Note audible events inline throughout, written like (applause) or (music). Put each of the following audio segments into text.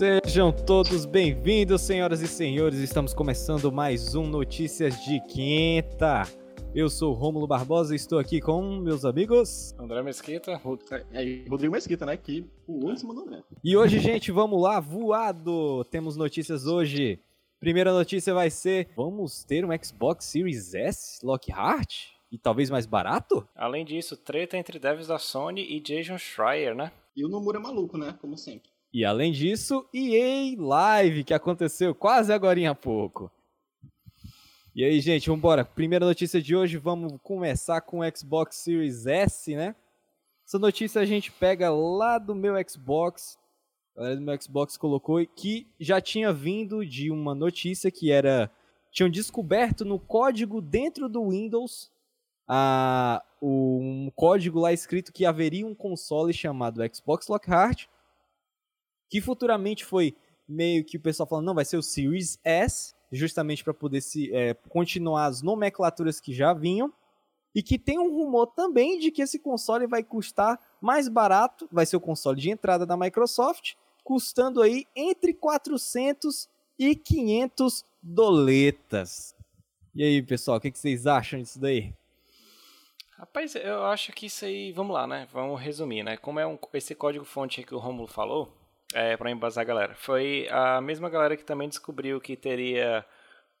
Sejam todos bem-vindos, senhoras e senhores. Estamos começando mais um Notícias de Quinta. Eu sou Rômulo Barbosa e estou aqui com meus amigos André Mesquita. É, Rodrigo Mesquita, né? Que o cima do André. E hoje, gente, vamos lá, voado! Temos notícias hoje. Primeira notícia vai ser: vamos ter um Xbox Series S Lockhart? E talvez mais barato? Além disso, treta entre devs da Sony e Jason Schreier, né? E o Nomura é maluco, né? Como sempre. E além disso, EA Live, que aconteceu quase agora há pouco. E aí, gente, vamos embora. Primeira notícia de hoje, vamos começar com o Xbox Series S, né? Essa notícia a gente pega lá do meu Xbox. A galera do meu Xbox colocou que já tinha vindo de uma notícia que era tinham descoberto no código dentro do Windows a, um código lá escrito que haveria um console chamado Xbox Lockhart que futuramente foi meio que o pessoal falando, não, vai ser o Series S, justamente para poder se, é, continuar as nomenclaturas que já vinham, e que tem um rumor também de que esse console vai custar mais barato, vai ser o console de entrada da Microsoft, custando aí entre 400 e 500 doletas. E aí, pessoal, o que, vocês acham disso daí? Rapaz, eu acho que isso aí, vamos lá, né? Vamos resumir, né? Como é um, esse código fonte que o Romulo falou, é, para embasar a galera. Foi a mesma galera que também descobriu que teria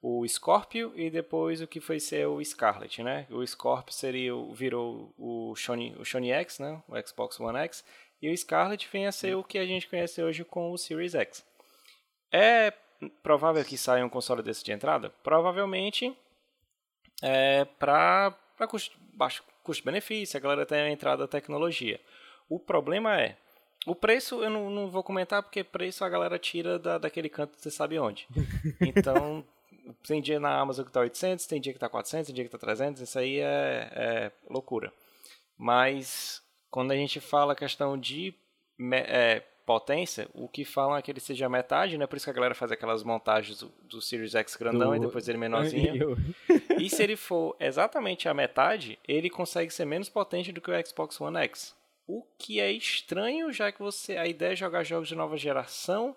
o Scorpio e depois o que foi ser o Scarlet, né? O Scorpio seria virou o Sony, o Sony X, né? O Xbox One X, e o Scarlet vem a ser o que a gente conhece hoje com o Series X. É provável que saia um console desse de entrada? Provavelmente é para custo, baixo custo-benefício, a galera tem a entrada da tecnologia. O problema é, o preço eu não, não, vou comentar porque preço a galera tira da, daquele canto você sabe onde. (laughs) Então, tem dia na Amazon que tá 800, tem dia que tá 400, tem dia que tá 300, isso aí é, é loucura. Mas quando a gente fala questão de é, potência, o que falam é que ele seja metade, né? Por isso que a galera faz aquelas montagens do, do Series X grandão do... e depois ele menorzinho. (laughs) e se ele for exatamente a metade, ele consegue ser menos potente do que o Xbox One X. O que é estranho, já que você a ideia é jogar jogos de nova geração.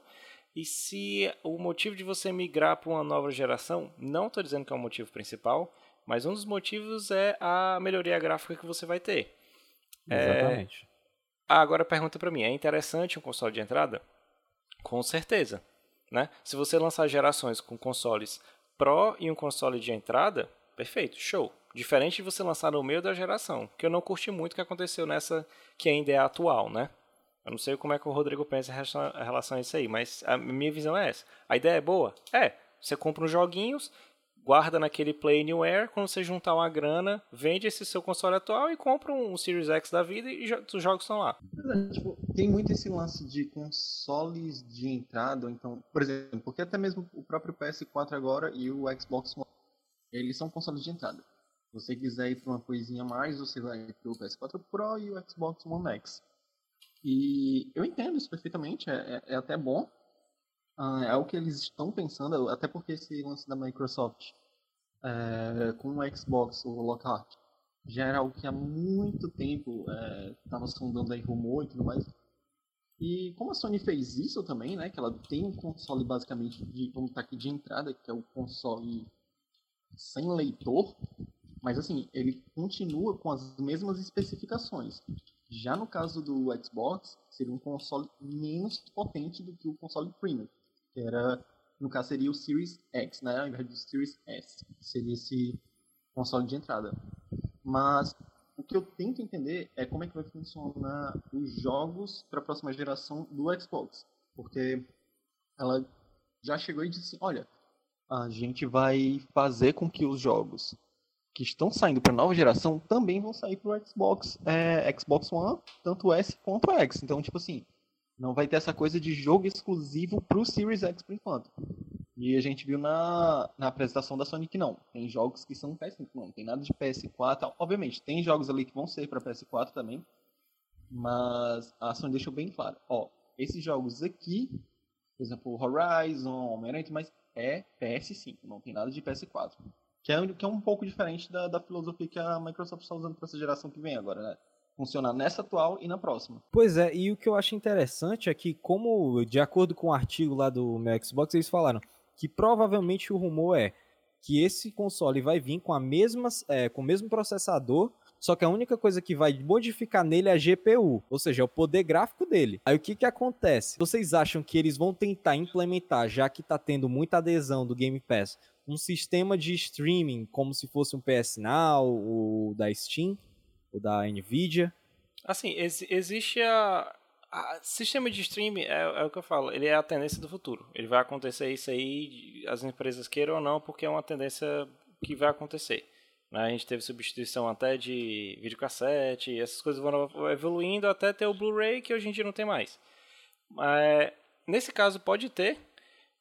E se o motivo de você migrar para uma nova geração, não estou dizendo que é o motivo principal, mas um dos motivos é a melhoria gráfica que você vai ter. Exatamente. É... Ah, agora pergunta para mim, é interessante um console de entrada? Com certeza. Né? Se você lançar gerações com consoles Pro e um console de entrada, perfeito, show. Diferente de você lançar no meio da geração, que eu não curti muito o que aconteceu nessa que ainda é atual, né? Eu não sei como é que o Rodrigo pensa em relação a isso aí, mas a minha visão é essa. A ideia é boa? É. Você compra uns joguinhos, guarda naquele Play Anywhere, quando você juntar uma grana, vende esse seu console atual e compra um Series X da vida e os jogos estão lá. É, tipo, tem muito esse lance de consoles de entrada, então, por exemplo, porque até mesmo o próprio PS4 agora e o Xbox One, eles são consoles de entrada. Você quiser ir para uma coisinha mais, você vai para o PS4 Pro e o Xbox One X. E eu entendo isso perfeitamente, é, é, é até bom. Uh, é o que eles estão pensando, até porque esse lance da Microsoft é, com o Xbox, o Lockhart, já era algo que há muito tempo estava é, sondando aí rumor e tudo mais. E como a Sony fez isso também, né, que ela tem um console basicamente de, vamos estar aqui de entrada, que é o console sem leitor, mas assim, ele continua com as mesmas especificações. Já no caso do Xbox, seria um console menos potente do que o console Premium, que era, no caso seria o Series X, né, ao invés do Series S, seria esse console de entrada. Mas o que eu tento entender é como é que vai funcionar os jogos para a próxima geração do Xbox, porque ela já chegou e disse, olha, a gente vai fazer com que os jogos que estão saindo para nova geração também vão sair para o Xbox, é, Xbox One, tanto S quanto X. Então, tipo assim, não vai ter essa coisa de jogo exclusivo para o Series X por enquanto. E a gente viu na, na apresentação da Sony que não. Tem jogos que são PS5, não tem nada de PS4. Obviamente, tem jogos ali que vão ser para PS4 também. Mas a Sony deixou bem claro: ó, esses jogos aqui, por exemplo, Horizon, Homem-Aranha, mas é PS5, não tem nada de PS4. Que é, que é um pouco diferente da, da filosofia que a Microsoft está usando para essa geração que vem agora, né? funcionar nessa atual e na próxima. Pois é, e o que eu acho interessante é que, como de acordo com o artigo lá do meu Xbox, eles falaram que provavelmente o rumor é que esse console vai vir com a mesma, é, com o mesmo processador, só que a única coisa que vai modificar nele é a GPU, ou seja, é o poder gráfico dele. Aí o que que acontece? Vocês acham que eles vão tentar implementar, já que tá tendo muita adesão do Game Pass, um sistema de streaming como se fosse um PS Now, ou da Steam, ou da Nvidia? Assim, ex existe a, a, sistema de streaming é, é, o que eu falo, ele é a tendência do futuro. Ele vai acontecer isso aí, as empresas queiram ou não, porque é uma tendência que vai acontecer. Né? A gente teve substituição até de videocassete, essas coisas vão evoluindo até ter o Blu-ray, que hoje em dia não tem mais. É, nesse caso pode ter,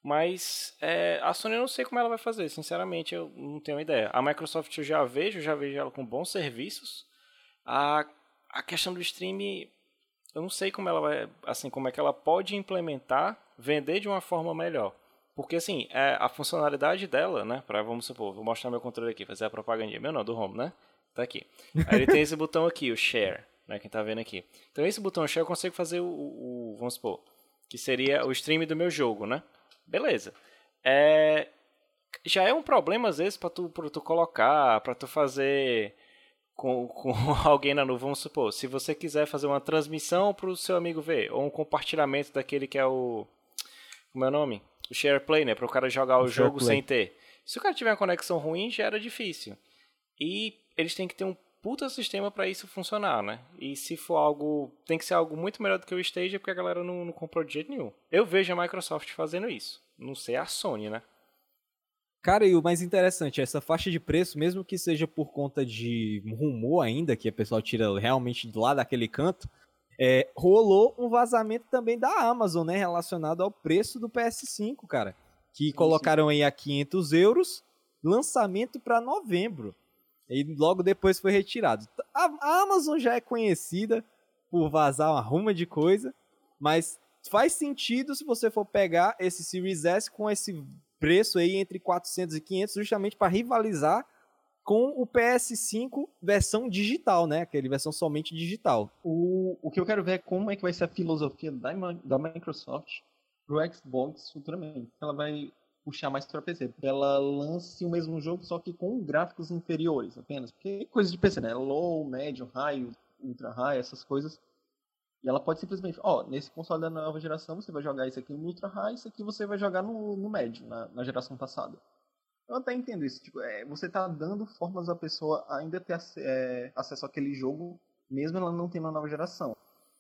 mas é, a Sony eu não sei como ela vai fazer, sinceramente eu não tenho ideia. A Microsoft eu já vejo, já vejo ela com bons serviços. A, a questão do streaming, eu não sei como ela vai, assim, como é que ela pode implementar, vender de uma forma melhor. Porque, assim, é, a funcionalidade dela, né? Pra, vamos supor, vou mostrar meu controle aqui, fazer a propaganda. Meu não, do Home, né? Tá aqui. Aí ele tem esse botão aqui, o Share, né? Quem tá vendo aqui. Então, esse botão Share eu consigo fazer o, o, o vamos supor, que seria o stream do meu jogo, né? Beleza. É, já é um problema, às vezes, pra tu, pra tu colocar, pra tu fazer com, com (laughs) alguém na nuvem, vamos supor. Se você quiser fazer uma transmissão pro seu amigo ver, ou um compartilhamento daquele que é o... Como é o nome? O share play, né? Para o cara jogar o, o jogo sem ter. Se o cara tiver uma conexão ruim, já era difícil. E eles têm que ter um puta sistema para isso funcionar, né? E se for algo. Tem que ser algo muito melhor do que o Stadia, porque a galera não, não comprou de jeito nenhum. Eu vejo a Microsoft fazendo isso. Não sei a Sony, né? Cara, e o mais interessante, essa faixa de preço, mesmo que seja por conta de rumor ainda, que a pessoa tira realmente lá daquele canto, é, rolou um vazamento também da Amazon, né? Relacionado ao preço do PS5, cara. Que sim, colocaram sim. aí a 500 euros, lançamento para novembro. E logo depois foi retirado. A, a Amazon já é conhecida por vazar uma ruma de coisa, mas faz sentido se você for pegar esse Series S com esse preço aí entre 400 e 500, justamente para rivalizar com o PS5 versão digital, né? Aquele versão somente digital. O, o que eu quero ver é como é que vai ser a filosofia da, da Microsoft pro Xbox futuramente. Ela vai puxar mais para PC. Ela lance o mesmo jogo, só que com gráficos inferiores apenas. Porque é coisa de PC, né? Low, médio, high, ultra high, essas coisas. E ela pode simplesmente, ó, nesse console da nova geração você vai jogar isso aqui no ultra high, isso aqui você vai jogar no, no médio, na, na geração passada. Eu até entendo isso. Tipo, é, você tá dando formas a pessoa ainda ter é, acesso àquele jogo, mesmo ela não tendo uma nova geração.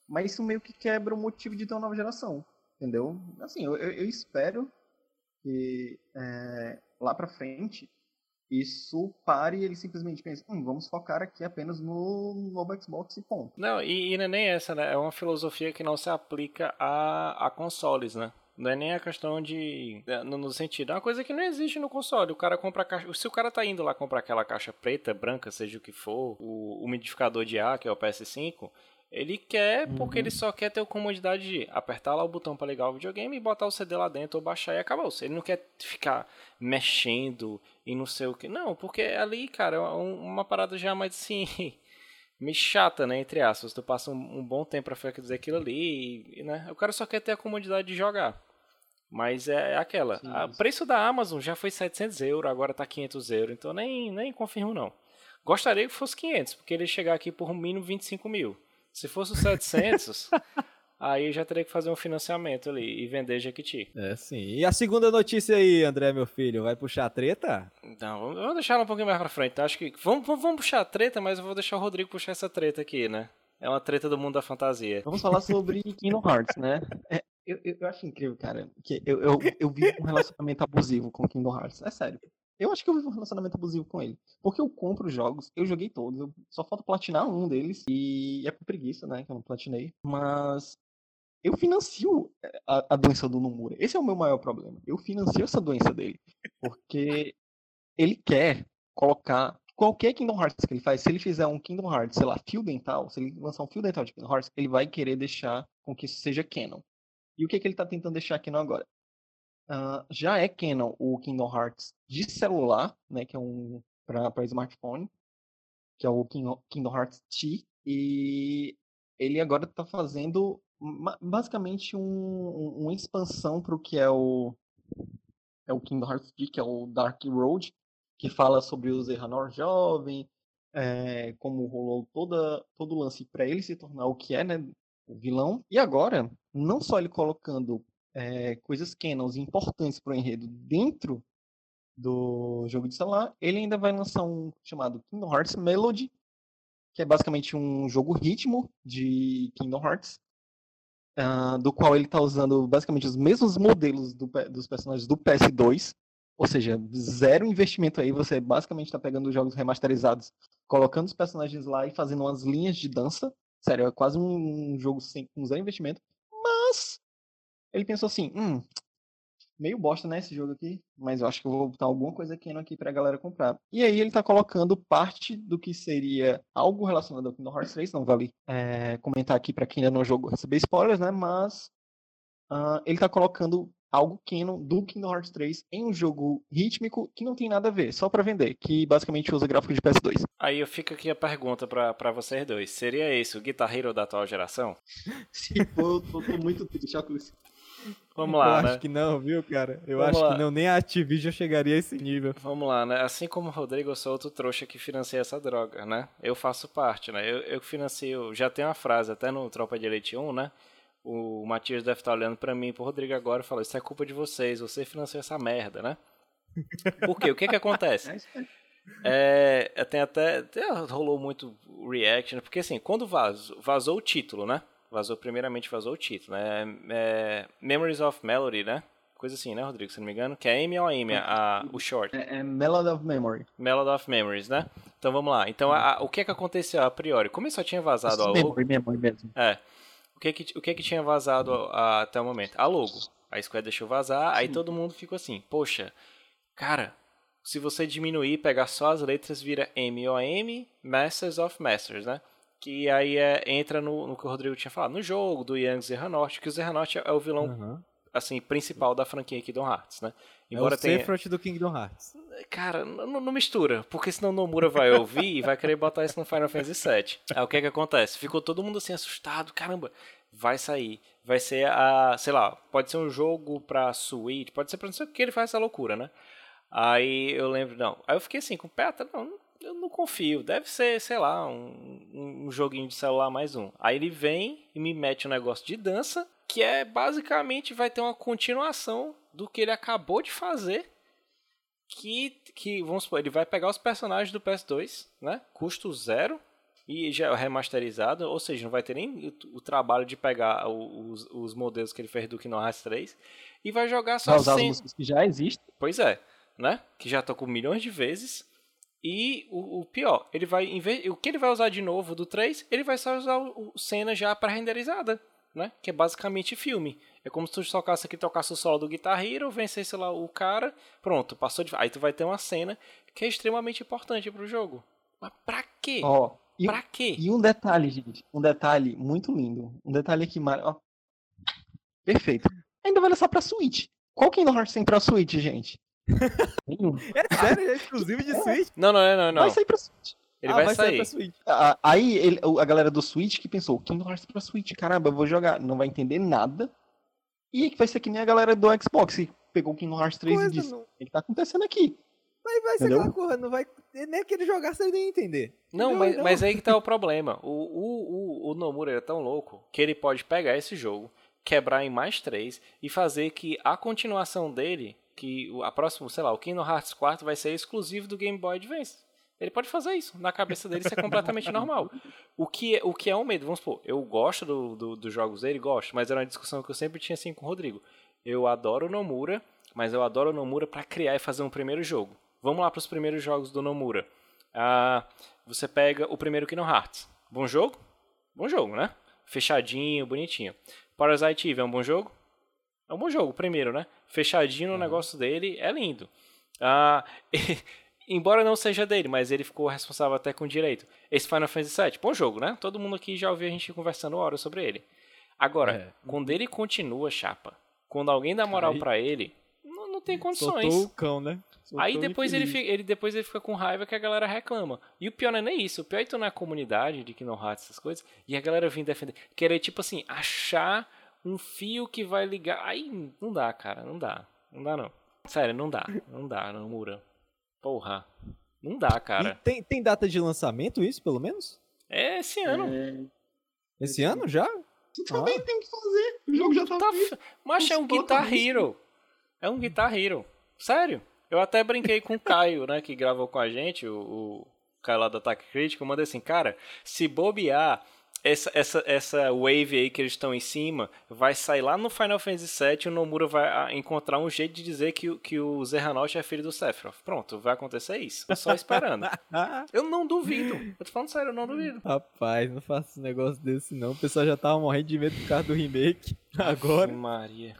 Mas isso meio que quebra o motivo de ter uma nova geração. Entendeu? Assim, eu, eu espero que é, lá pra frente isso pare e ele simplesmente pense, hum, vamos focar aqui apenas no novo Xbox e ponto. Não, e, e não é nem essa, né? É uma filosofia que não se aplica a, a consoles, né? Não é nem a questão de. É, no, sentido. É uma coisa que não existe no console. O cara compra a caixa. Se o cara tá indo lá comprar aquela caixa preta, branca, seja o que for, o umidificador de ar, que é o PS5, ele quer uhum. porque ele só quer ter a comodidade de apertar lá o botão para ligar o videogame e botar o CD lá dentro ou baixar e acabou. Ele não quer ficar mexendo e não sei o que. Não, porque ali, cara, é uma parada já mais assim. (laughs) me chata, né? Entre aspas. Tu passa um, um bom tempo pra fazer aquilo ali, e, né? O cara só quer ter a comodidade de jogar. Mas é, é aquela. O preço da Amazon já foi 700 euros, agora tá 500 euros. Então nem, nem confirmo, não. Gostaria que fosse 500, porque ele chegar aqui por um mínimo 25 mil. Se fosse os 700, (laughs) Aí já teria que fazer um financiamento ali e vender Jequiti. É, sim. E a segunda notícia aí, André, meu filho, vai puxar a treta? Não, vamos deixar ela um pouquinho mais pra frente. Acho que. Vamos, vamos puxar a treta, mas eu vou deixar o Rodrigo puxar essa treta aqui, né? É uma treta do mundo da fantasia. Vamos falar sobre (laughs) Kingdom Hearts, né? É, eu, eu, acho incrível, cara, que eu, eu, eu vi um relacionamento abusivo com Kingdom Hearts. É sério. Eu acho que eu vivo um relacionamento abusivo com ele. Porque eu compro jogos, eu joguei todos, eu só falta platinar um deles. E é por preguiça, né? Que eu não platinei. Mas eu financio eh, a, a, doença do Nomura. Esse é o meu maior problema. Eu financio essa doença dele. Porque ele quer colocar qualquer Kingdom Hearts que ele faz, se ele fizer um Kingdom Hearts, sei lá, fio dental, se ele lançar um fio dental de Kingdom Hearts, ele vai querer deixar com que isso seja canon. E o que, que ele está tentando deixar canon agora? Uh, já é canon o Kingdom Hearts de celular, né, que é um para smartphone, que é o Kingdom Hearts T, E ele agora está fazendo basicamente um, uma expansão para o que é o é o Kingdom Hearts D, que é o Dark Road, que fala sobre o Zerranor jovem, é, como rolou toda, todo o lance para ele se tornar o que é, né, o vilão. E agora, não só ele colocando é, coisas canons importantes para o enredo dentro do jogo de celular, ele ainda vai lançar um chamado Kingdom Hearts Melody, que é basicamente um jogo ritmo de Kingdom Hearts, uh, do qual ele está usando basicamente os mesmos modelos do, dos personagens do PS2, ou seja, zero investimento aí, você basicamente está pegando os jogos remasterizados, colocando os personagens lá e fazendo umas linhas de dança. Sério, é quase um jogo sem, com zero investimento. Mas ele pensou assim, hum, meio bosta, né, esse jogo aqui, mas eu acho que eu vou botar alguma coisa aqui, aqui pra galera comprar. E aí ele tá colocando parte do que seria algo relacionado ao Kingdom Hearts 3, não vale é, comentar aqui para quem ainda não jogou receber spoilers, né, mas uh, ele tá colocando algo canon do Kingdom Hearts 3 em um jogo rítmico que não tem nada a ver, só para vender, que basicamente usa gráfico de PS2. Aí eu fico aqui a pergunta para vocês dois. Seria esse o Guitar Hero da atual geração? (laughs) Se for, eu tô muito triste, Vamos lá, eu né? acho que não, viu, cara? Eu Vamos acho lá. que não, nem a Activision chegaria a esse nível. Vamos lá, né? Assim como o Rodrigo, eu sou outro trouxa que financia essa droga, né? Eu faço parte, né? Eu, eu financio, já tem uma frase até no Tropa de Elite 1, né? O Matias deve estar olhando para mim e pro Rodrigo agora e falou: Isso é culpa de vocês, você financiou essa merda, né? (laughs) Por quê? O que que acontece? É, é, tem até, até rolou muito reaction, porque assim, quando vazou, vazou o título, né? Vazou, primeiramente vazou o título, né? É, Memories of Melody, né? Coisa assim, né, Rodrigo? Se não me engano. Que é M ou M, a, o short? É, é Melody of Memory. Melody of Memories, né? Então vamos lá. Então, a, a, o que é que aconteceu a priori? Como só tinha vazado a logo... Memory, memory mesmo. É. O que é que, o que, é que tinha vazado a, até o momento? A logo. A Square deixou vazar, Sim. aí todo mundo ficou assim, poxa, cara, se você diminuir, pegar só as letras, vira M-O-M, Masters of Masters, né? Que aí é, entra no, no, que o Rodrigo tinha falado, no jogo do Young Zerranort, que o Zerranort é o vilão uhum. assim, principal da franquia Kingdom Hearts, né? Embora é o tenha... Sephiroth do Kingdom Hearts. Cara, não, não, mistura, porque senão o Nomura vai ouvir e vai querer botar isso no Final Fantasy VII. Aí o que é que acontece? Ficou todo mundo assim assustado, caramba, vai sair, vai ser a, sei lá, pode ser um jogo pra Switch, pode ser pra não sei o que ele faz essa loucura, né? Aí eu lembro, não, aí eu fiquei assim, com o pé, não, eu não confio. Deve ser, sei lá, um, um joguinho de celular mais um. Aí ele vem e me mete um negócio de dança, que é basicamente vai ter uma continuação do que ele acabou de fazer. Que, que vamos supor, ele vai pegar os personagens do PS2, né? Custo zero e já é remasterizado, ou seja, não vai ter nem o, trabalho de pegar os, os, modelos que ele fez do Kingdom Hearts 3 e vai jogar só vai usar sem... as músicas que já existem. Pois é, né? Que já tocou milhões de vezes e o, o, pior, ele vai em o que ele vai usar de novo do 3, ele vai só usar o, o cena já pré-renderizada, né? Que é basicamente filme. É como se tu tocasse aqui, tocasse o solo do Guitar Hero, vencesse lá o cara, pronto, passou de. Aí tu vai ter uma cena que é extremamente importante pro jogo. Mas pra quê? Ó, oh, pra quê? E um detalhe, gente. Um detalhe muito lindo. Um detalhe aqui, ó. Perfeito. Ainda vai lançar pra Switch. Qual Kingdom Hearts tem pra Switch, gente? (laughs) É sério, é exclusivo de Switch? Não, não, é, não, não. Vai sair pra Switch. Ele ah, vai, vai, sair. sair pra Switch. Ah, aí ele, a galera do Switch que pensou, Kingdom Hearts pra Switch, caramba, eu vou jogar. Não vai entender nada. E vai ser que nem a galera do Xbox que pegou o Kingdom Hearts 3 Coisa e disse, o que tá acontecendo aqui? Mas vai ser Entendeu? aquela coisa, não vai. Nem aquele jogar sem nem entender. Não, mas, mas aí que tá o (laughs) problema. O, o, o, o Nomura é tão louco que ele pode pegar esse jogo, quebrar em mais três e fazer que a continuação dele que a próxima, sei lá, o Kingdom Hearts 4 vai ser exclusivo do Game Boy Advance. Ele pode fazer isso. Na cabeça dele isso é completamente (laughs) normal. O que, é, o que é um medo? Vamos supor, eu gosto do, do, dos jogos dele, gosto, mas era uma discussão que eu sempre tinha assim com o Rodrigo. Eu adoro o Nomura, mas eu adoro o Nomura para criar e fazer um primeiro jogo. Vamos lá para os primeiros jogos do Nomura. Ah, você pega o primeiro Kingdom Hearts. Bom jogo? Bom jogo, né? Fechadinho, bonitinho. Parasite Eve é um bom jogo? É um bom jogo, primeiro, né? Fechadinho no uhum. negócio dele, é lindo. Ah, (laughs) embora não seja dele, mas ele ficou responsável até com direito. Esse Final Fantasy VII, bom jogo, né? Todo mundo aqui já ouviu a gente conversando horas sobre ele. Agora, é. quando ele continua chapa, quando alguém dá moral para ele, não, não, tem condições. Soltou o cão, né? Soltou Aí depois ele, fica, ele, depois ele fica com raiva que a galera reclama. E o pior não é nem isso. O pior é tu na comunidade de Kingdom Hearts, essas coisas, e a galera vir defender. Querer, tipo assim, achar um fio que vai ligar. Aí não dá, cara. Não dá. Não dá, não. Sério, não dá. Não dá, não, Mura. Porra. Não dá, cara. E tem, tem data de lançamento isso, pelo menos? É esse ano. É, Esse ano já? também tem que fazer. O jogo já tá, Tá feito. Mas é um Guitar. Hero. É um Guitar Hero. Sério. Eu até brinquei com o Caio, né, que gravou com a gente, o, o Caio lá do Ataque Crítico. Eu mandei assim, cara, se bobear, essa, essa, essa wave aí que eles estão em cima vai sair lá no Final Fantasy VII e o Nomura vai ah, encontrar um jeito de dizer que, o- que o Zerranout é filho do Sephiroth. Pronto, vai acontecer isso. Tô só esperando. (laughs) Eu não duvido. Eu tô falando sério, eu não duvido. rapaz, não faça um negócio desse não. O pessoal já tava morrendo de medo por causa do remake. Agora. Maria.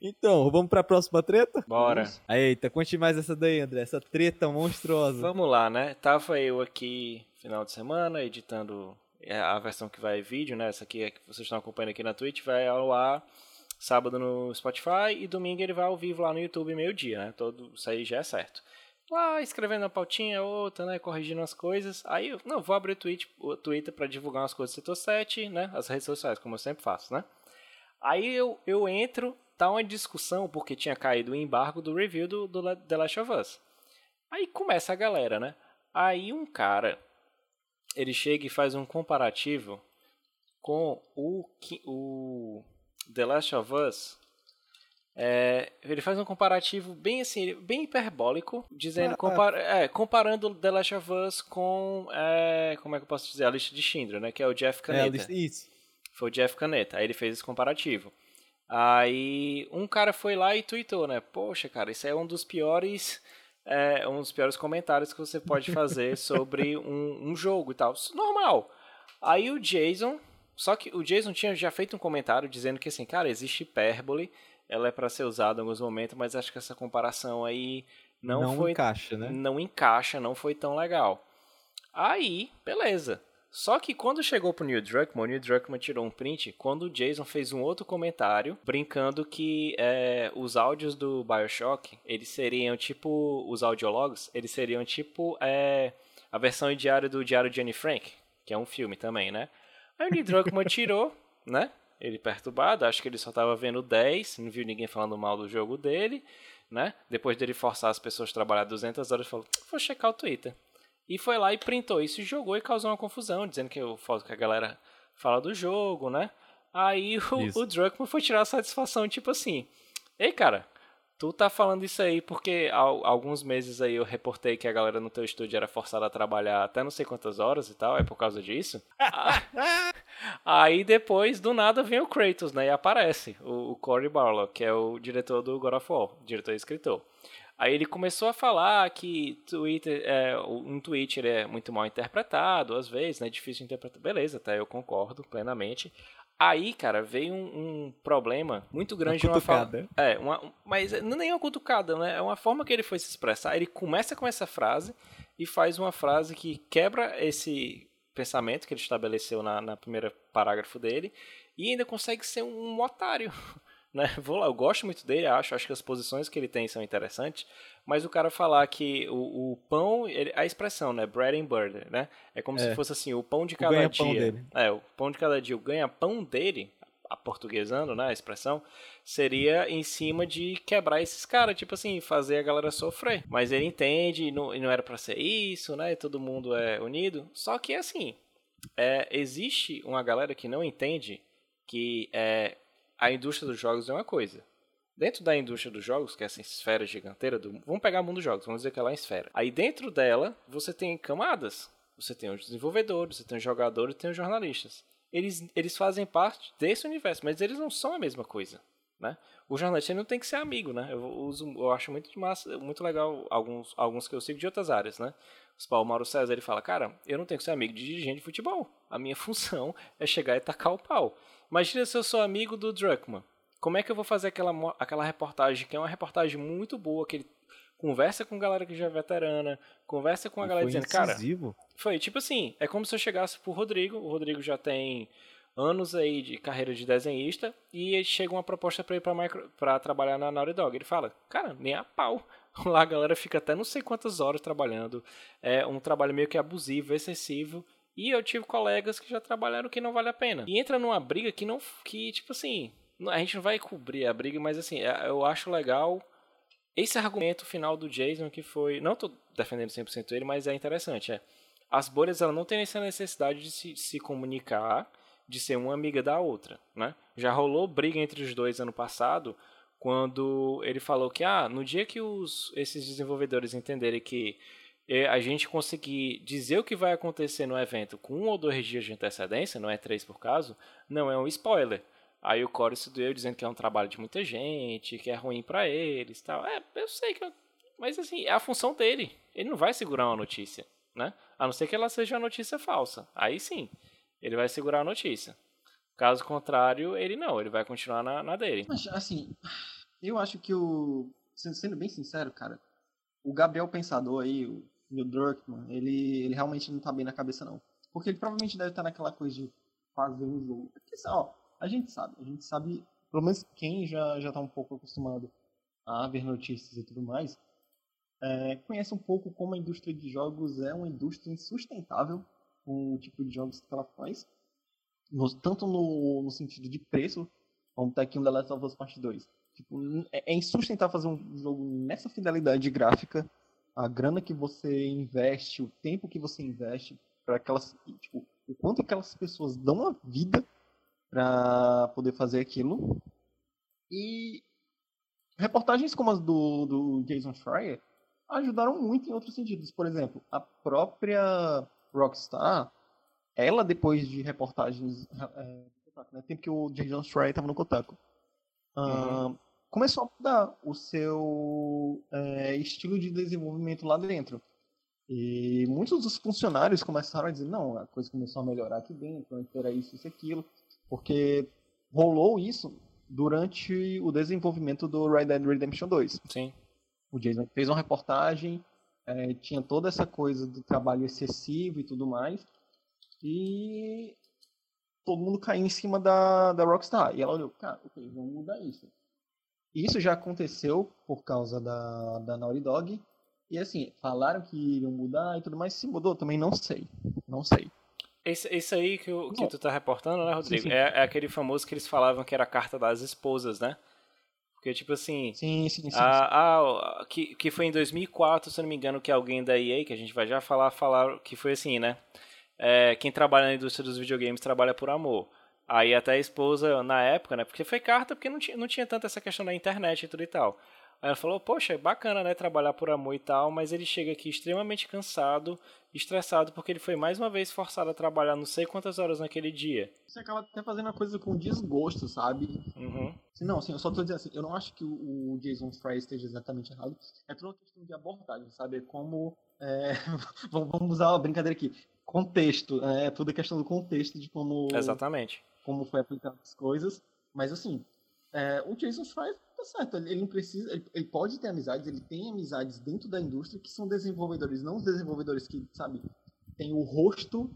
Então, vamos pra próxima treta? Bora. Eita, conte mais essa daí, André. Essa treta monstruosa. Vamos lá, né? Tava eu aqui final de semana editando a versão que vai vídeo, né? Essa aqui é que vocês estão acompanhando aqui na Twitch, vai ao ar sábado no Spotify e domingo ele vai ao vivo lá no YouTube meio-dia, né? Todo isso aí já é certo. Lá escrevendo a pautinha outra, né? Corrigindo as coisas. Aí eu, não, vou abrir o, o Twitter para divulgar umas coisas do setor 7, né? As redes sociais, como eu sempre faço, né? Aí eu, eu entro, tá uma discussão, porque tinha caído o embargo do review do, do The Last of Us. Aí começa a galera, né? Aí um cara, ele chega e faz um comparativo com o, o The Last of Us. É, ele faz um comparativo bem assim, bem hiperbólico, dizendo, Ah, compar- é, comparando The Last of Us com, é, como é que eu posso dizer, a lista de Schindler, né? Que é o Jeff É, Caneta. lista- isso. Foi o Jeff Caneta. Aí ele fez esse comparativo. Aí um cara foi lá e tweetou, né? Poxa, cara, isso é um dos piores. É, um dos piores comentários que você pode fazer (laughs) sobre um, um jogo e tal. Isso Normal. Aí o Jason. Só que o Jason tinha já feito um comentário dizendo que assim, cara, existe hipérbole. Ela é para ser usada em alguns momentos, mas acho que essa comparação aí não, Não, foi encaixa, né? não encaixa, não foi tão legal. Aí, beleza. Só que quando chegou pro Neil Druckmann, o Neil Druckmann tirou um print quando o Jason fez um outro comentário brincando que é, os áudios do Bioshock, eles seriam tipo, os audiologs, eles seriam tipo é, a versão em diário do Diário de Anne Frank, que é um filme também, né? Aí o Neil Druckmann (laughs) tirou, né? Ele perturbado, acho que ele só tava vendo 10, não viu ninguém falando mal do jogo dele, né? Depois dele forçar as pessoas a trabalhar 200 horas, falou, vou checar o Twitter. E foi lá e printou isso e jogou e causou uma confusão, dizendo que eu que a galera fala do jogo, né? Aí (laughs) o, Isso. o Druckmann foi tirar a satisfação, tipo assim, ei cara, tu tá falando isso aí porque há alguns meses aí eu reportei que a galera no teu estúdio era forçada a trabalhar até não sei quantas horas e tal, é por causa disso? (laughs) Aí depois, do nada, vem o Kratos, né? E aparece o, o Cory Barlow, que é o diretor do God of War, diretor e escritor. Aí ele começou a falar que Twitter, é, um tweet ele é muito mal interpretado, às vezes, né? Difícil de interpretar. Beleza, até eu concordo plenamente. Aí, cara, veio um, um problema muito grande Uma numa fala. cutucada. É, uma, mas não é nem uma cutucada, né? É uma forma que ele foi se expressar. Ele começa com essa frase e faz uma frase que quebra esse pensamento que ele estabeleceu na, na primeira parágrafo dele e ainda consegue ser um, um otário. (laughs) Né? (laughs) Vou lá, eu gosto muito dele, acho, acho que as posições que ele tem são interessantes, mas o cara falar que o, o pão, ele- a expressão, né, bread and butter, né, é como se É. fosse assim, o pão de O cada ganha-pão dia, dele. é, o pão de cada dia, o ganha-pão dele, a portuguesando, né, a expressão, seria em cima de quebrar esses caras, tipo assim, fazer a galera sofrer. Mas ele entende e não, e não era pra ser isso, né, todo mundo é unido. Só que assim, é, existe uma galera que não entende que é, a indústria dos jogos é uma coisa. Dentro da indústria dos jogos, que é essa esfera giganteira do. Vamos pegar o mundo dos jogos, vamos dizer que ela é uma esfera. Aí dentro dela, você tem camadas. Você tem os desenvolvedores, você tem os jogadores tem os jornalistas. Eles, eles fazem parte desse universo, mas eles não são a mesma coisa. Né? O jornalista não tem que ser amigo, né? Eu, uso, eu acho muito massa, muito legal alguns, alguns que eu sigo de outras áreas, né? O Mauro César ele fala, cara, eu não tenho que ser amigo de dirigente de futebol. A minha (laughs) função é chegar e tacar o pau. Imagina se eu sou amigo do Druckmann. Como é que eu vou fazer aquela, aquela reportagem, que é uma reportagem muito boa, que ele conversa com galera que já é veterana, conversa com a galera dizendo, cara, incisivo. foi tipo assim, é como se eu chegasse pro Rodrigo, o Rodrigo já tem anos aí de carreira de desenhista e chega uma proposta para ir para trabalhar na Naughty Dog. Ele fala, cara, nem a pau. (laughs) Lá a galera fica até não sei quantas horas trabalhando. É um trabalho meio que abusivo, excessivo. E eu tive colegas que já trabalharam que não vale a pena. E entra numa briga que não. que, tipo assim. A gente não vai cobrir a briga, mas assim, é, eu acho legal esse argumento final do Jason que foi. Não tô defendendo 100% ele, mas é interessante. É, as bolhas ela não têm essa necessidade de se, se comunicar, de ser uma amiga da outra. Né? Já rolou briga entre os dois ano passado quando ele falou que ah, no dia que os, esses desenvolvedores entenderem que a gente conseguir dizer o que vai acontecer no evento com um ou dois dias de antecedência, não é três por caso, não é um spoiler. Aí o Corey se doeu dizendo que é um trabalho de muita gente, que é ruim para eles tal. É, eu sei que. Eu... Mas assim, é a função dele. Ele não vai segurar uma notícia, né? A não ser que ela seja uma notícia falsa. Aí sim, ele vai segurar a notícia. Caso contrário, ele não, ele vai continuar na, na dele. Mas, assim, eu acho que o. Sendo bem sincero, cara, o Gabriel Pensador aí, o Neil Druckmann, ele, ele realmente não tá bem na cabeça, não. Porque ele provavelmente deve estar naquela coisa de fazer um jogo. Porque, ó, a gente sabe, a gente sabe, pelo menos quem já, já tá um pouco acostumado a ver notícias e tudo mais, é, conhece um pouco como a indústria de jogos é uma indústria insustentável com o tipo de jogos que ela faz no, tanto no, no, sentido de preço, como tá aqui um The Last of Us Part 2. Tipo, é, é insustentável fazer um jogo nessa fidelidade gráfica, a grana que você investe, o tempo que você investe, para aquelas, tipo, o quanto aquelas pessoas dão a vida para poder fazer aquilo. E reportagens como as do, do Jason Schreier ajudaram muito em outros sentidos. Por exemplo, a própria Rockstar ela, depois de reportagens. É, né, tempo que o Jason Schreier estava no Kotaku. Uhum. Uh, começou a mudar o seu é, estilo de desenvolvimento lá dentro. E muitos dos funcionários começaram a dizer: não, a coisa começou a melhorar aqui dentro, antes era isso, isso aquilo. Porque rolou isso durante o desenvolvimento do Red Dead Redemption 2. Sim. O Jason fez uma reportagem, é, tinha toda essa coisa do trabalho excessivo e tudo mais e todo mundo caiu em cima da, da Rockstar. E ela olhou, cara, ok, vamos mudar isso. Isso já aconteceu por causa da, da Naughty Dog. E assim, falaram que iriam mudar e tudo mais. Se mudou, também não sei. Não sei. Esse, esse aí que, o, que tu tá reportando, né, Rodrigo? Sim, sim. É, é, aquele famoso que eles falavam que era a carta das esposas, né? Porque, tipo assim. Sim, sim, sim. A, a, que, que foi em 2004, se eu não me engano, que alguém da EA, que a gente vai já falar, falaram que foi assim, né? é, quem trabalha na indústria dos videogames trabalha por amor. Aí até a esposa, na época, né? Porque foi carta, porque não tinha, não tinha tanto essa questão da internet e tudo e tal. Aí ela falou, poxa, é bacana, né, trabalhar por amor e tal, mas ele chega aqui extremamente cansado, estressado, porque ele foi mais uma vez forçado a trabalhar não sei quantas horas naquele dia. Você acaba até fazendo a coisa com desgosto, sabe? Uhum. Não, assim, eu só tô dizendo assim, eu não acho que o Jason Fry esteja exatamente errado, é toda uma questão de abordagem, sabe? É como, é... (laughs) vamos usar uma brincadeira aqui, contexto, é tudo questão do contexto de como exatamente como foi aplicado as coisas, mas assim é, o Jason Schreier tá certo, ele, ele não precisa, ele, ele, pode ter amizades, ele tem amizades dentro da indústria que são desenvolvedores, não os desenvolvedores que sabe tem o rosto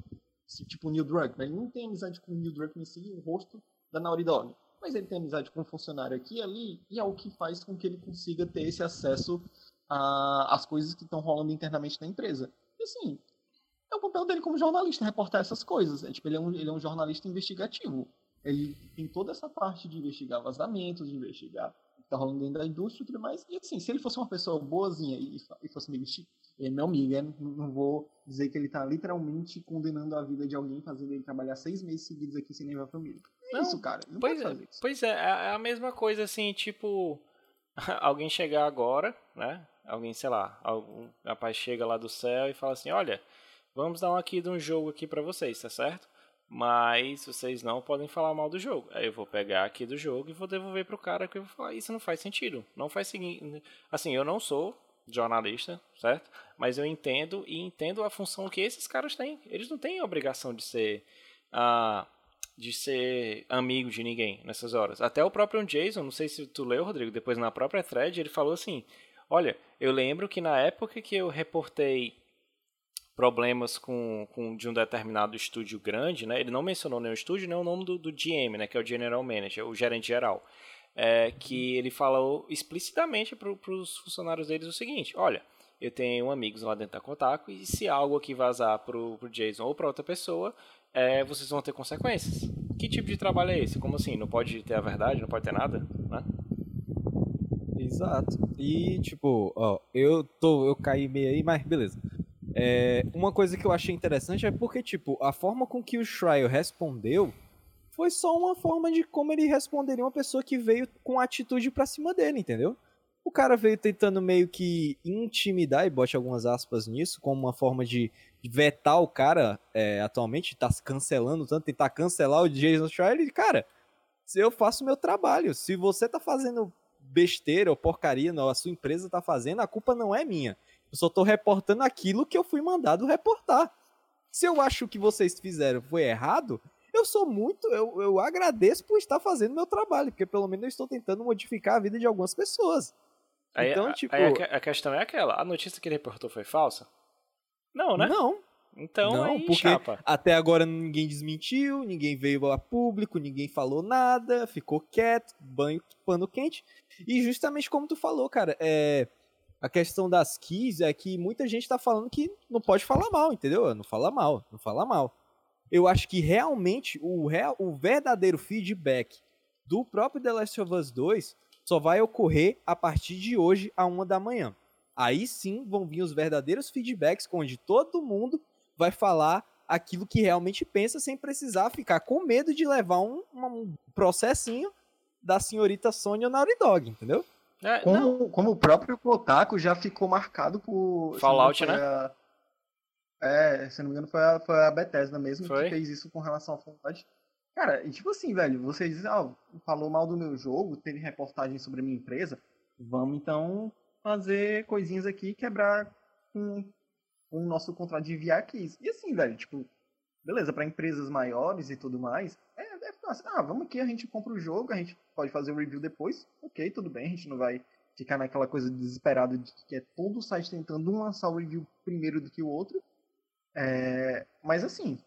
tipo o Neil Druckmann, ele não tem amizade com o Neil Druckmann em si, o rosto da Naughty Dog, mas ele tem amizade com um funcionário aqui e ali e é o que faz com que ele consiga ter esse acesso às coisas que estão rolando internamente na empresa. E assim, é o papel dele como jornalista, reportar essas coisas. É, tipo, ele, é um, ele é um jornalista investigativo. Ele tem toda essa parte de investigar vazamentos, de investigar o que tá rolando dentro da indústria e tudo mais. E assim, se ele fosse uma pessoa boazinha e, e fosse me vestir, ele é meu amigo, é, não vou dizer que ele tá literalmente condenando a vida de alguém, fazendo ele trabalhar seis meses seguidos aqui sem levar a família. É não, isso, cara. Não pois, é, isso. pois é, é a mesma coisa assim, tipo, (laughs) alguém chegar agora, né? Alguém, sei lá, algum rapaz chega lá do céu e fala assim, olha, vamos dar um aqui de um jogo aqui para vocês, tá certo? Mas vocês não podem falar mal do jogo. Aí eu vou pegar aqui do jogo e vou devolver pro cara que eu vou falar, isso não faz sentido. Não faz seguinte, assim, eu não sou jornalista, certo? Mas eu entendo e entendo a função que esses caras têm. Eles não têm obrigação de ser ah, de ser amigo de ninguém nessas horas. Até o próprio Jason, não sei se tu leu, Rodrigo, depois na própria thread, ele falou assim: "Olha, eu lembro que na época que eu reportei problemas com, com de um determinado estúdio grande, né? Ele não mencionou nenhum estúdio, nem o nome do, do GM, né? Que é o General Manager, o gerente geral. É, que ele falou explicitamente para os funcionários deles o seguinte: olha, eu tenho amigos lá dentro da Kotaku e se algo aqui vazar pro, pro Jason ou para outra pessoa, é, vocês vão ter consequências. Que tipo de trabalho é esse? Como assim? Não pode ter a verdade? Não pode ter nada? Né? Exato. E, tipo, ó, eu tô, eu caí meio aí, mas beleza. É, uma coisa que eu achei interessante é porque, tipo, a forma com que o Schreier respondeu foi só uma forma de como ele responderia uma pessoa que veio com atitude pra cima dele, entendeu? O cara veio tentando meio que intimidar, e bote algumas aspas nisso, como uma forma de vetar o cara é, atualmente, tá cancelando tanto, tentar cancelar o Jason Schreier, e, cara, eu faço meu trabalho, se você tá fazendo besteira ou porcaria, não, a sua empresa tá fazendo, a culpa não é minha. Eu só tô reportando aquilo que eu fui mandado reportar. Se eu acho que vocês fizeram foi errado, eu sou muito, eu, eu agradeço por estar fazendo meu trabalho, porque pelo menos eu estou tentando modificar a vida de algumas pessoas. Aí, então, tipo. Aí a, a, questão é aquela: a notícia que ele reportou foi falsa? Não, né? Não. Então, não, aí, porque chapa. até agora ninguém desmentiu, ninguém veio a público, ninguém falou nada, ficou quieto, banho, pano quente. E justamente como tu falou, cara, é, a questão das keys é que muita gente tá falando que não pode falar mal, entendeu? Não fala mal, não fala mal. Eu acho que realmente o, real, o verdadeiro feedback do próprio The Last of Us 2 só vai ocorrer a partir de hoje, a uma da manhã. Aí sim vão vir os verdadeiros feedbacks, onde todo mundo vai falar aquilo que realmente pensa sem precisar ficar com medo de levar um, um processinho da senhorita Sônia Naughty Dog, entendeu? É, como, como, o próprio Kotaku já ficou marcado por... Fallout, né? A... É, se não me engano foi a, foi a Bethesda mesmo foi? que fez isso com relação ao Fallout. Cara, e tipo assim, velho, vocês dizem, ah, falou mal do meu jogo, teve reportagem sobre a minha empresa, vamos então fazer coisinhas aqui quebrar com o nosso contrato de enviar. E assim, velho, tipo, beleza, para empresas maiores e tudo mais, é. Ah, vamos aqui, a gente compra o jogo, a gente pode fazer o review depois. Ok, tudo bem, a gente não vai ficar naquela coisa desesperada de que é todo o site tentando um lançar o review primeiro do que o outro. É, mas assim,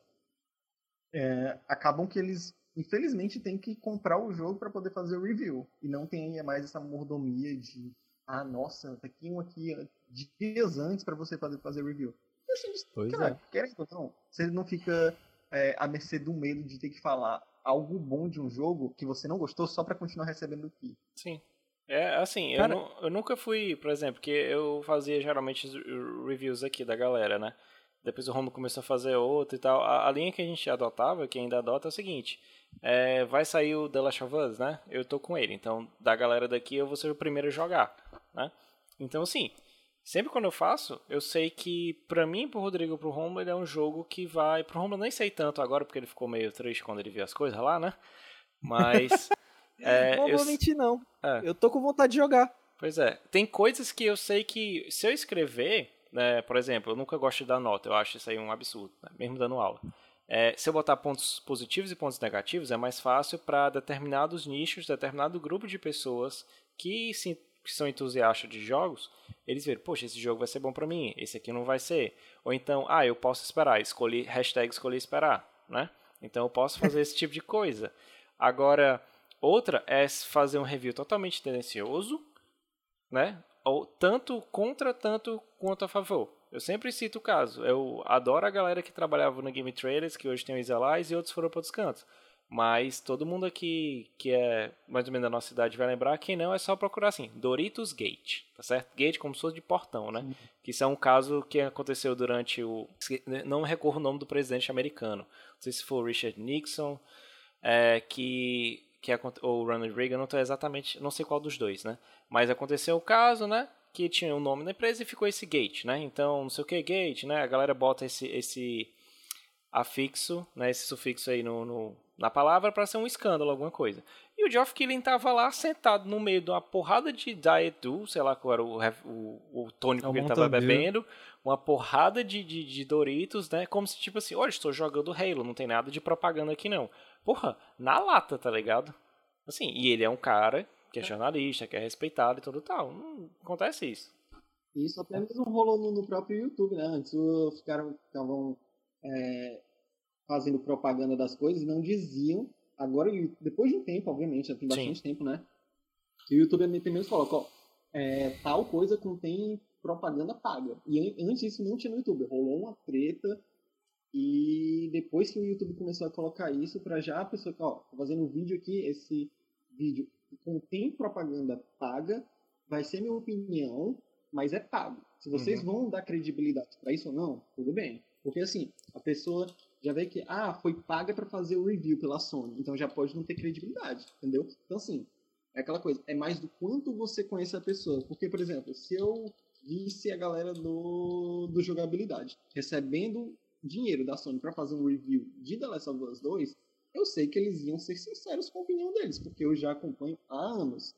é, acabam que eles, infelizmente, têm que comprar o jogo para poder fazer o review. E não tem mais essa mordomia de, ah, nossa, tá aqui um aqui dias antes para você fazer, fazer review. E assim, pois cara, é. querendo ou não, você não fica é, à mercê do medo de ter que falar algo bom de um jogo que você não gostou só para continuar recebendo aqui. Sim. É, assim, cara... eu, não, eu nunca fui, por exemplo, que eu fazia geralmente reviews aqui da galera, né? Depois o Romo começou a fazer outro e tal. A, a, linha que a gente adotava, que ainda adota, é o seguinte: é, vai sair o The Last of Us, né? Eu tô com ele. Então, da galera daqui, eu vou ser o primeiro a jogar, né? Então, assim, sempre quando eu faço, eu sei que pra mim, pro Rodrigo pro Romo, ele é um jogo que vai. Pro Romo eu nem sei tanto agora, porque ele ficou meio triste quando ele viu as coisas lá, né? Mas. (laughs) é, não eu... vou mentir, não. É. Eu tô com vontade de jogar. Pois é. Tem coisas que eu sei que se eu escrever, né, por exemplo, eu nunca gosto de dar nota, eu acho isso aí um absurdo, né, mesmo dando aula. É, se eu botar pontos positivos e pontos negativos, é mais fácil para determinados nichos, determinado grupo de pessoas que se que são entusiastas de jogos, eles verem, poxa, esse jogo vai ser bom para mim, esse aqui não vai ser. Ou então, ah, eu posso esperar, escolhi, hashtag escolhi esperar, né? Então eu posso fazer esse tipo de coisa. Agora, outra é fazer um review totalmente tendencioso, né? Ou tanto contra, tanto quanto a favor. Eu sempre cito o caso. Eu adoro a galera que trabalhava no Game Trailers, que hoje tem o Isalize e outros foram para outros cantos. Mas todo mundo aqui que é mais ou menos da nossa cidade vai lembrar, quem não é só procurar assim, Doritos Gate, tá certo? Gate como se fosse de portão, né? Sim. Que isso é um caso que aconteceu durante o... Não recorro o nome do presidente americano. Não sei se foi o Richard Nixon, é, que... que é, ou Ronald Reagan, não estou exatamente... Não sei qual dos dois, né? Mas aconteceu o caso, né? Que tinha um nome na empresa e ficou esse Gate, né? Então, não sei o que, Gate, né? A galera bota esse... esse afixo, né, esse sufixo aí no, no na palavra para ser um escândalo, alguma coisa. E o Geoff Keighley tava lá sentado no meio de uma porrada de Diet Do, sei lá qual era o, o, o tônico é que ele tava bebendo, uma porrada de, de, de, Doritos, né? Como se tipo assim, olha, estou jogando Halo, não tem nada de propaganda aqui não. Porra, na lata, tá ligado? Assim, e ele é um cara que é jornalista, que é respeitado e tudo tal. Não acontece isso. Isso até mesmo rolou no, no próprio YouTube, né? Antes ficaram, ficavam é, fazendo propaganda das coisas e não diziam. Agora, depois de um tempo, obviamente, já tem bastante Sim. tempo, né? E o YouTube tem mesmo coloca, ó, é, tal coisa contém propaganda paga. E antes isso não tinha no YouTube. Rolou uma treta e depois que o YouTube começou a colocar isso, para já a pessoa, ó, tô fazendo um vídeo aqui, esse vídeo contém propaganda paga, vai ser minha opinião, mas é pago. Se vocês uhum. vão dar credibilidade para isso ou não, tudo bem. Porque assim, a pessoa já vê que, ah, foi paga para fazer o review pela Sony, então já pode não ter credibilidade, entendeu? Então assim, é aquela coisa, é mais do quanto você conhece a pessoa. Porque, por exemplo, se eu visse a galera do, do jogabilidade recebendo dinheiro da Sony para fazer um review de The Last of Us 2, eu sei que eles iam ser sinceros com a opinião deles, porque eu já acompanho há anos.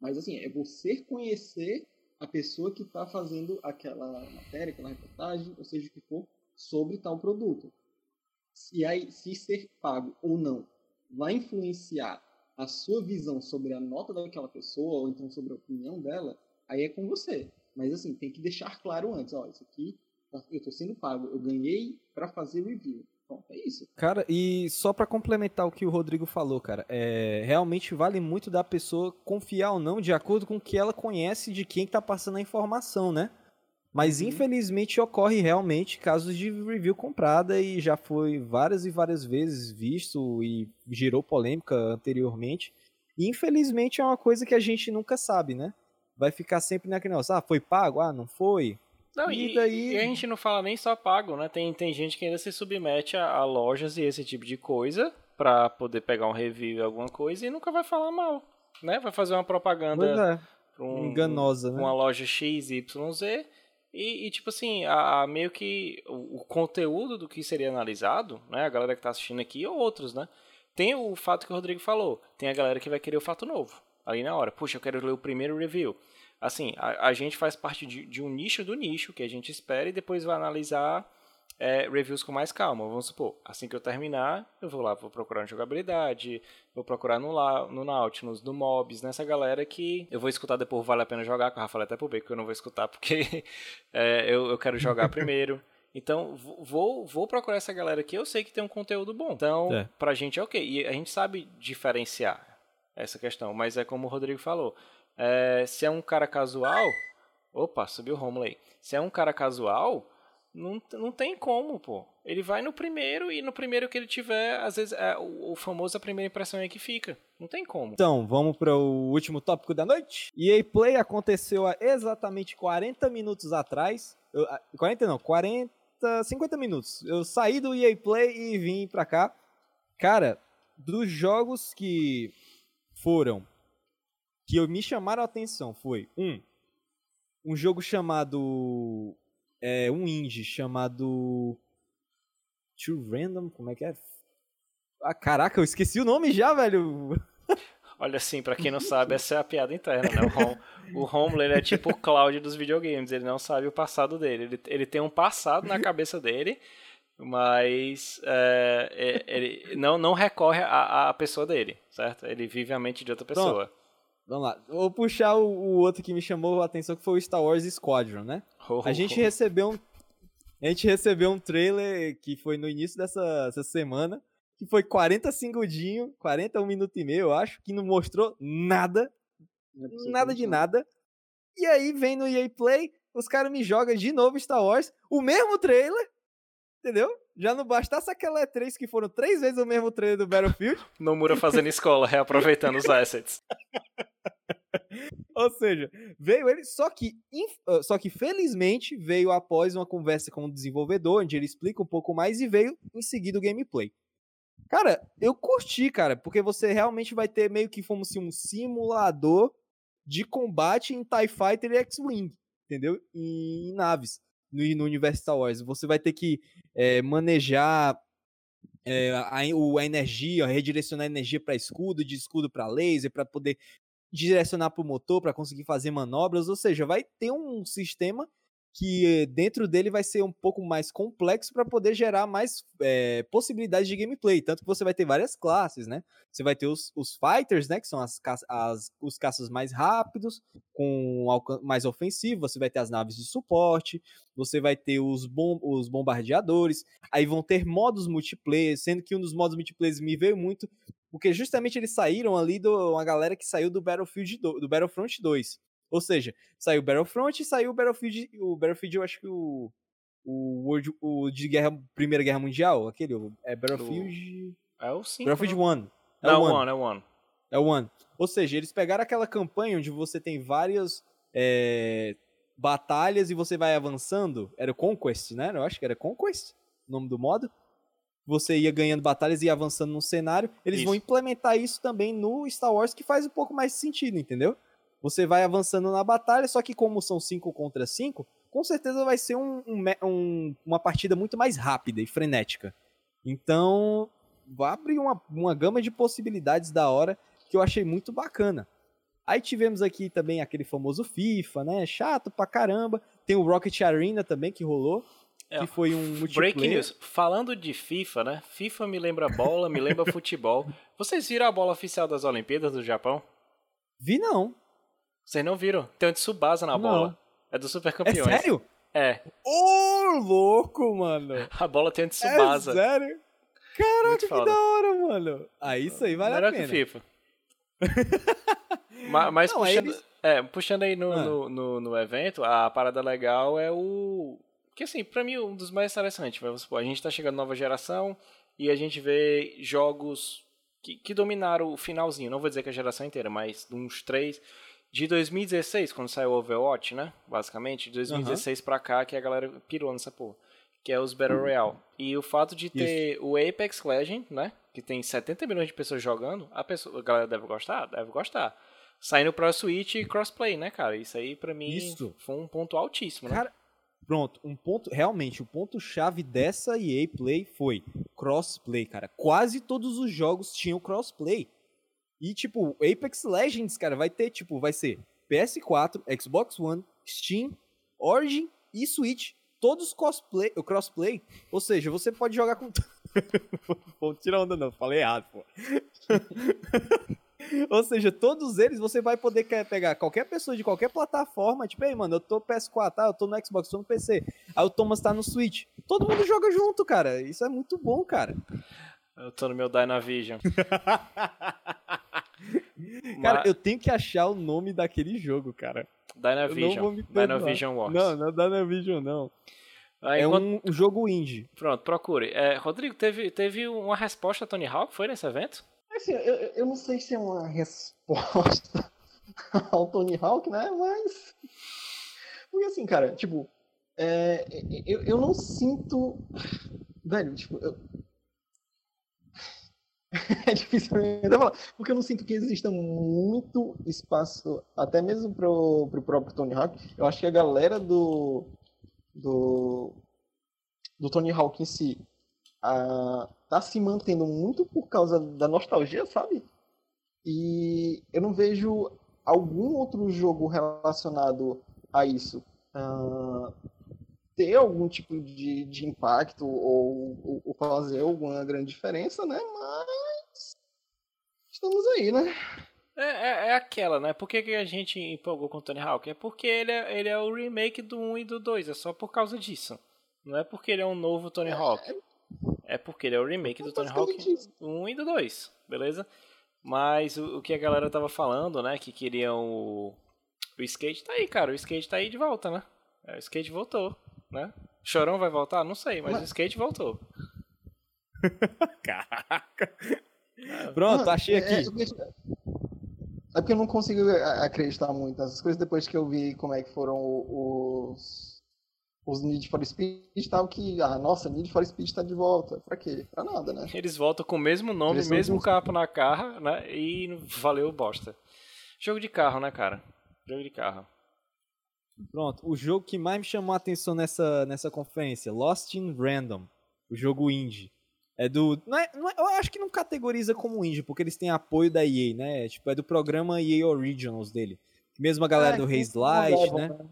Mas assim, é você conhecer a pessoa que está fazendo aquela matéria, aquela reportagem, ou seja o que for, sobre tal produto. E aí, se ser pago ou não vai influenciar a sua visão sobre a nota daquela pessoa, ou então sobre a opinião dela, aí é com você. Mas assim, tem que deixar claro antes, ó, isso aqui eu estou sendo pago, eu ganhei para fazer review. Bom, é isso. Cara, e só para complementar o que o Rodrigo falou, cara, é, realmente vale muito da pessoa confiar ou não de acordo com o que ela conhece de quem está passando a informação, né? Mas uhum. infelizmente ocorre realmente casos de review comprada e já foi várias e várias vezes visto e gerou polêmica anteriormente. E infelizmente é uma coisa que a gente nunca sabe, né? Vai ficar sempre naquele negócio, ah, foi pago? Ah, não foi? Não, e, e, daí... e, a gente não fala nem só pago, né? Tem, tem gente que ainda se submete a, a lojas e esse tipo de coisa para poder pegar um review alguma coisa e nunca vai falar mal, né? Vai fazer uma propaganda é. um, enganosa, né? Uma loja X, Y, Z e, e tipo assim, a, a, meio que o, o, conteúdo do que seria analisado, né? A galera que tá assistindo aqui ou outros, né? Tem o fato que o Rodrigo falou, tem a galera que vai querer o fato novo ali na hora. Puxa, eu quero ler o primeiro review assim, a, a gente faz parte de, de, um nicho do nicho que a gente espera e depois vai analisar é, reviews com mais calma. Vamos supor, assim que eu terminar, eu vou lá, vou procurar jogabilidade, vou procurar no, no Nautilus, no Mobs, nessa galera que eu vou escutar depois, vale a pena jogar, com a Rafael até bem, que eu não vou escutar porque (laughs) é, eu, eu quero jogar primeiro. Então, vou, vou procurar essa galera que eu sei que tem um conteúdo bom. Então, é. pra gente é ok. E a gente sabe diferenciar essa questão, mas é como o Rodrigo falou. É, se é um cara casual. Opa, subiu o Romulo aí. Se é um cara casual, não, não tem como, pô. Ele vai no primeiro e no primeiro que ele tiver, às vezes, é, o, o famoso a primeira impressão é que fica. Não tem como. Então, vamos para o último tópico da noite. EA Play aconteceu há exatamente 40 minutos atrás. Eu, 40 não, 40, 50 minutos. Eu saí do EA Play e vim pra cá. Cara, dos jogos que foram que me chamaram a atenção foi, um, um jogo chamado, é, um indie chamado Too Random, como é que é? Ah, caraca, eu esqueci o nome já, velho. (laughs) Olha assim, para quem não sabe, essa é a piada interna, né? O, Hom o é tipo o Cloud dos videogames, ele não sabe o passado dele. Ele, ele tem um passado na cabeça dele, mas é, é, ele não, não recorre à, à pessoa dele, certo? Ele vive a mente de outra pessoa. Pronto. Vamos lá. Vou puxar o, o, outro que me chamou a atenção, que foi o Star Wars Squadron, né? Oh, a gente oh. recebeu um. A gente recebeu um trailer que foi no início dessa, semana, que foi 40 segundinhos, 41 minutos e meio, eu acho, que não mostrou nada. É nada de nada. E aí vem no EA Play, os caras me jogam de novo Star Wars, o mesmo trailer, entendeu? Já não bastasse aquela E3 que foram três vezes o mesmo trailer do Battlefield. (laughs) Nomura fazendo escola, reaproveitando os assets. (laughs) Ou seja, veio ele, só que, ah, só que felizmente veio após uma conversa com o desenvolvedor, onde ele explica um pouco mais e veio em seguida o gameplay. Cara, eu curti, cara, porque você realmente vai ter meio que como se um simulador de combate em TIE Fighter e X-Wing, entendeu? Em, em naves no, no universo Star Wars. Você vai ter que é, manejar é, a, a, energia, redirecionar a energia para escudo, de escudo para laser, para poder direcionar para o motor para conseguir fazer manobras, ou seja, vai ter um sistema que dentro dele vai ser um pouco mais complexo para poder gerar mais é, possibilidades de gameplay. Tanto que você vai ter várias classes, né? Você vai ter os, os fighters, né? Que são as, as, os caças mais rápidos, com mais ofensivo. Você vai ter as naves de suporte. Você vai ter os, bom, os bombardeadores. Aí vão ter modos multiplayer, sendo que um dos modos multiplayer me veio muito, porque justamente eles saíram ali do uma galera que saiu do Battlefield do, do Battlefront 2. Ou seja, saiu o Battlefront e saiu o Battlefield. O Battlefield, eu acho que o. O, World, o de guerra, Primeira Guerra Mundial, aquele. É Battlefield. É o 5. Battlefield 1. Né? É Não, o 1, é o 1. É o 1. Ou seja, eles pegaram aquela campanha onde você tem várias é, batalhas e você vai avançando. Era o Conquest, né? Eu acho que era Conquest o nome do modo. Você ia ganhando batalhas e ia avançando no cenário. Eles isso. vão implementar isso também no Star Wars, que faz um pouco mais sentido, entendeu? Você vai avançando na batalha, só que como são 5 contra 5, com certeza vai ser um, um, um, uma partida muito mais rápida e frenética. Então, vai abrir uma, uma gama de possibilidades da hora que eu achei muito bacana. Aí tivemos aqui também aquele famoso FIFA, né? Chato pra caramba. Tem o Rocket Arena também que rolou. É, que foi um multiplayer. Breaking news. Falando de FIFA, né? FIFA me lembra bola, me lembra (laughs) futebol. Vocês viram a bola oficial das Olimpíadas do Japão? Vi não. Vocês não viram? Tem um Tsubasa na não. bola. É do Super Campeões. É sério? É. Ô, oh, louco, mano. A bola tem um Tsubasa. É sério? Caraca, que da hora, mano. Ah, isso aí vale Melhor a pena. Melhor que FIFA. (laughs) mas, mas não, puxando, eles... é, puxando aí no, ah. no, no, no, evento, a parada legal é o... Que assim, pra mim, um dos mais interessantes. Vamos supor, a gente tá chegando nova geração e a gente vê jogos que, que dominaram o finalzinho. Não vou dizer que a geração inteira, mas uns três de 2016, quando saiu o Overwatch, né? Basicamente, de 2016 uhum. pra cá que a galera pirou nessa porra. Que é os Battle Royale. E o fato de ter Isso. o Apex Legend, né? Que tem 70 milhões de pessoas jogando, a, pessoa, a galera deve gostar? Deve gostar. Saindo pro Switch e crossplay, né, cara? Isso aí pra mim Isso. foi um ponto altíssimo, né? Cara, pronto, um ponto, realmente, o ponto chave dessa EA Play foi crossplay, cara. Quase todos os jogos tinham crossplay. E, tipo, Apex Legends, cara, vai ter, tipo, vai ser PS4, Xbox One, Steam, Origin e Switch. Todos cosplay, crossplay. Ou seja, você pode jogar com. pô, (laughs) tira onda não, falei errado, pô. (laughs) Ou seja, todos eles você vai poder pegar qualquer pessoa de qualquer plataforma, tipo, ei, mano, eu tô PS4, tá? eu tô no Xbox, tô no PC. Aí o Thomas tá no Switch. Todo mundo joga junto, cara. Isso é muito bom, cara. Eu tô no meu Dynavision. (laughs) Cara, Mas... eu tenho que achar o nome daquele jogo, cara. Dynavision. Dynavision Wars. Não, não é Dynavision, não. Ah, é um, um, jogo indie. Pronto, procure. É, Rodrigo, teve, teve uma resposta a Tony Hawk, foi nesse evento? Assim, eu, eu não sei se é uma resposta (laughs) ao Tony Hawk, né? Mas. Porque assim, cara, tipo. É, eu, eu não sinto. Velho, tipo, eu, (laughs) é difícil ainda falar, porque eu não sinto que exista muito espaço, até mesmo pro, pro próprio Tony Hawk. Eu acho que a galera do, do, do Tony Hawk em si a, tá se mantendo muito por causa da nostalgia, sabe? E eu não vejo algum outro jogo relacionado a isso. Uh, ter algum tipo de, de impacto ou, ou, fazer alguma grande diferença, né? Mas estamos aí, né? É, é, é, aquela, né? Por que, que a gente empolgou com o Tony Hawk? É porque ele é, ele é o remake do 1 e do 2, é só por causa disso. Não é porque ele é um novo Tony é, Hawk. É porque ele é o remake do Tony Hawk do 1 e do 2, beleza? Mas o, o, que a galera tava falando, né? Que queriam o, o skate tá aí, cara. O skate tá aí de volta, né? É, o skate voltou né? Chorão vai voltar? Não sei, mas, mas... o skate voltou. (laughs) Caraca. Pronto, achei aqui. É, é, é, porque eu não consigo acreditar muito nessas coisas depois que eu vi como é que foram os, os Need for Speed tal, que, ah, nossa, Need for Speed tá de volta. Pra quê? Pra nada, né? Eles voltam com o mesmo nome, Eles mesmo capa na carro, né? E valeu bosta. Jogo de carro, né, cara? Jogo de carro. Pronto, o jogo que mais me chamou a atenção nessa, nessa conferência, Lost in Random, o jogo indie. É do. Não é, não é, eu acho que não categoriza como indie, porque eles têm apoio da EA, né? Tipo, é do programa EA Originals dele. Mesmo a galera é, do Haze Light, né? né?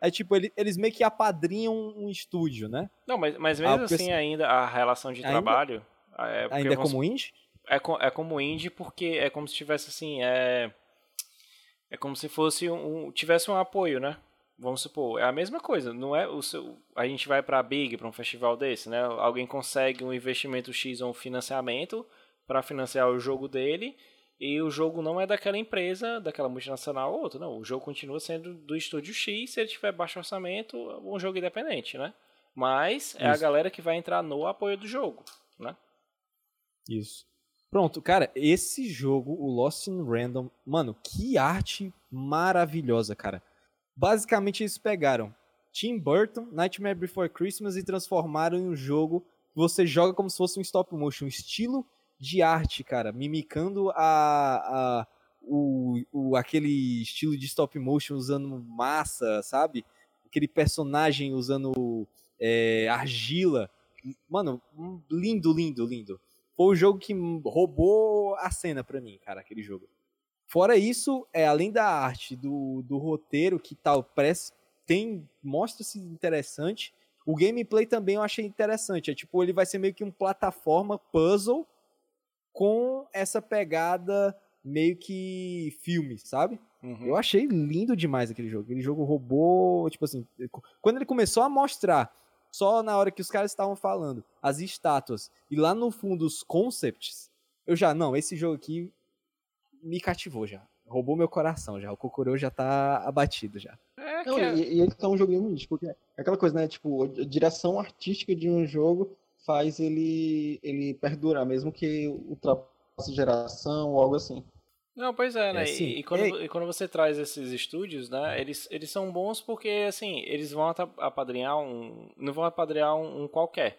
É. É tipo, ele- eles meio que apadrinham um estúdio, né? Não, mas, mas Ah, mesmo porque assim, assim- ainda a relação de Ainda- trabalho. É porque Ainda é como indie? É, co- é como indie porque é como se tivesse assim, é é como se fosse um, um- tivesse um apoio, né? Vamos supor, é a mesma coisa, não é o seu, a gente vai pra Big, pra um festival desse, né? Alguém consegue um investimento X ou um financiamento para financiar o jogo dele e o jogo não é daquela empresa, daquela multinacional ou outra, não, o jogo continua sendo do estúdio X, se ele tiver baixo orçamento, um jogo independente, né? Mas é a Isso. galera que vai entrar no apoio do jogo, né? Isso. Pronto, cara, esse jogo, o Lost in Random, mano, que arte maravilhosa, cara. Basicamente eles pegaram Tim Burton, Nightmare Before Christmas e transformaram em um jogo que você joga como se fosse um stop motion, um estilo de arte, cara, mimicando a, a o, o aquele estilo de stop motion usando massa, sabe? Aquele personagem usando é, argila. Mano, lindo, lindo, lindo foi o jogo que roubou a cena pra mim, cara, aquele jogo. Fora isso, é além da arte, do, do roteiro que tal, parece tem mostra-se interessante. O gameplay também eu achei interessante. É tipo, ele vai ser meio que um plataforma puzzle com essa pegada meio que filme, sabe? Uhum. Eu achei lindo demais aquele jogo. Aquele jogo roubou, tipo assim, quando ele começou a mostrar, só na hora que os caras estavam falando, as estátuas e lá no fundo os concepts, eu já, não, esse jogo aqui me cativou já. Roubou meu coração já. O Kokoro já tá abatido já. É Não, é- e, e ele tá um joguinho muito, porque é aquela coisa, né? Tipo, a direção artística de um jogo faz ele, ele perdurar, mesmo que ultrapasse geração ou algo assim. Não, pois é, né? É, sim. e, e quando, e quando você traz esses estúdios, né? Eles, eles são bons porque, assim, eles vão apadrinhar um. Não vão apadrinhar um, um qualquer.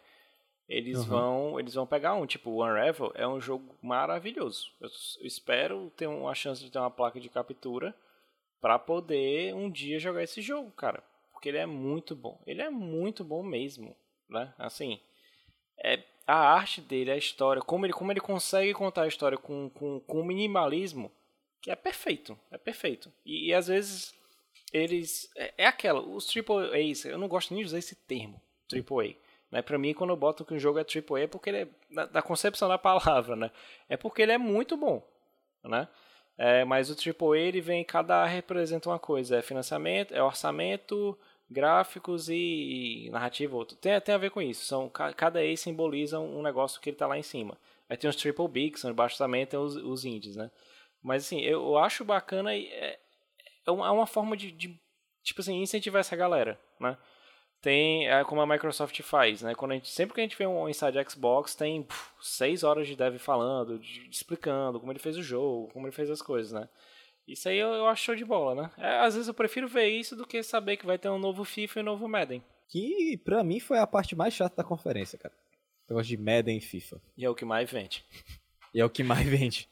Eles Uhum. vão. Eles vão pegar um, tipo, o Unravel é um jogo maravilhoso. Eu, espero ter uma chance de ter uma placa de captura pra poder um dia jogar esse jogo, cara. Porque ele é muito bom. Ele é muito bom mesmo, né? Assim, é, a arte dele, a história, como ele, como ele consegue contar a história com, com, com minimalismo, que é perfeito, é perfeito. E, e às vezes eles. É, é aquela, os Triple A's, eu não gosto nem de usar esse termo, Triple A. Né? Pra mim, quando eu boto que um jogo é Triple A, é porque ele é. Da, da concepção da palavra, né? É porque ele é muito bom, né? É, mas o AAA ele vem, cada representa uma coisa, é financiamento, é orçamento, gráficos e, e narrativa. Tem, tem a ver com isso, são, ca- cada A simboliza um negócio que ele tá lá em cima. Aí tem os Triple B, que são embaixo também, tem os, os indies, né? Mas assim, eu, eu acho bacana, é, é uma, é uma forma de, de, tipo assim, incentivar essa galera, né? Tem, é, como a Microsoft faz, né? Quando a gente, sempre que a gente vê um Inside Xbox, tem puf, seis horas de dev falando, de- explicando como ele fez o jogo, como ele fez as coisas, né? Isso aí eu, eu acho show de bola, né? É, às vezes eu prefiro ver isso do que saber que vai ter um novo FIFA e um novo Madden. Que pra mim foi a parte mais chata da conferência, cara. Eu gosto de Madden e FIFA. E é o que mais vende. E é o que mais (laughs) vende.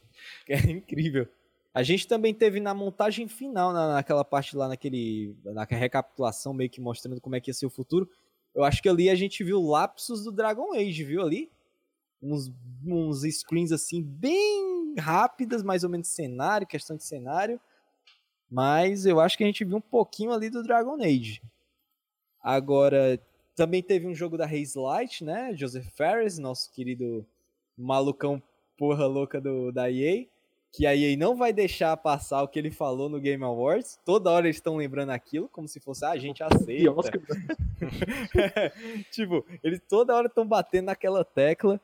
É incrível. A gente também teve na montagem final, na, naquela parte lá, naquele. Na recapitulação, meio que mostrando como é que ia ser o futuro. Eu acho que ali a gente viu lapsos do Dragon Age, viu ali? Uns, uns screens assim, bem rápidas, mais ou menos cenário, questão de cenário. Mas eu acho que a gente viu um pouquinho ali do Dragon Age. Agora, também teve um jogo da Haze Light, né? Joseph Ferris, nosso querido malucão porra louca do, da EA. Que a EA não vai deixar passar o que ele falou no Game Awards. Toda hora eles estão lembrando aquilo, como se fosse, ah, a gente aceita. (laughs) Oscar, (laughs) tipo, eles toda hora estão batendo naquela tecla.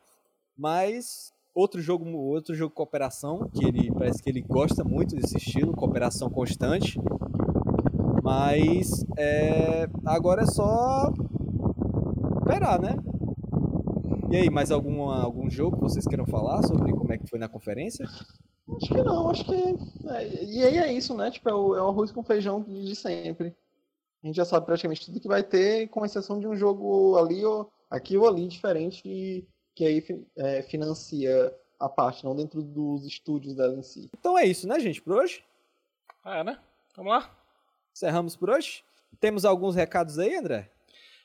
Mas outro jogo, outro jogo de cooperação, que ele parece que ele gosta muito desse estilo, cooperação constante. Mas é, agora é só esperar, né? E aí, mais alguma, algum jogo que vocês queiram falar sobre como é que foi na conferência? Acho que não, acho que. é, e aí é isso, né? Tipo, é o, é o arroz com feijão de, sempre. A gente já sabe praticamente tudo que vai ter, com exceção de um jogo ali ou aqui ou ali diferente, e que aí é, financia a parte, não dentro dos estúdios dela em si. Então é isso, né, gente, por hoje? Ah, né? Vamos lá? Encerramos por hoje. Temos alguns recados aí, André?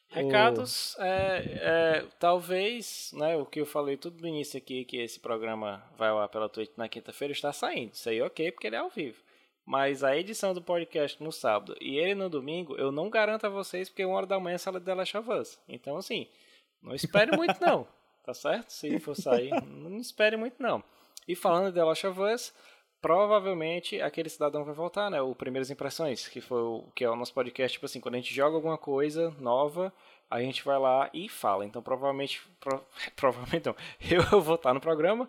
Recados, é, é, talvez, né, o que eu falei tudo no início aqui, que esse programa vai lá pela Twitch na quinta-feira, está saindo. Isso aí ok, porque ele é ao vivo. Mas a edição do podcast no sábado e ele no domingo, eu não garanto a vocês, porque uma hora da manhã sala de The Last. Então, assim, não espere muito não, tá certo? Se for sair, não espere muito não. E falando de The Last provavelmente aquele cidadão vai voltar, né? O Primeiras Impressões, que foi o que é o nosso podcast, tipo assim, quando a gente joga alguma coisa nova, a gente vai lá e fala. Então, provavelmente, pro, (laughs) provavelmente não, eu vou estar no programa,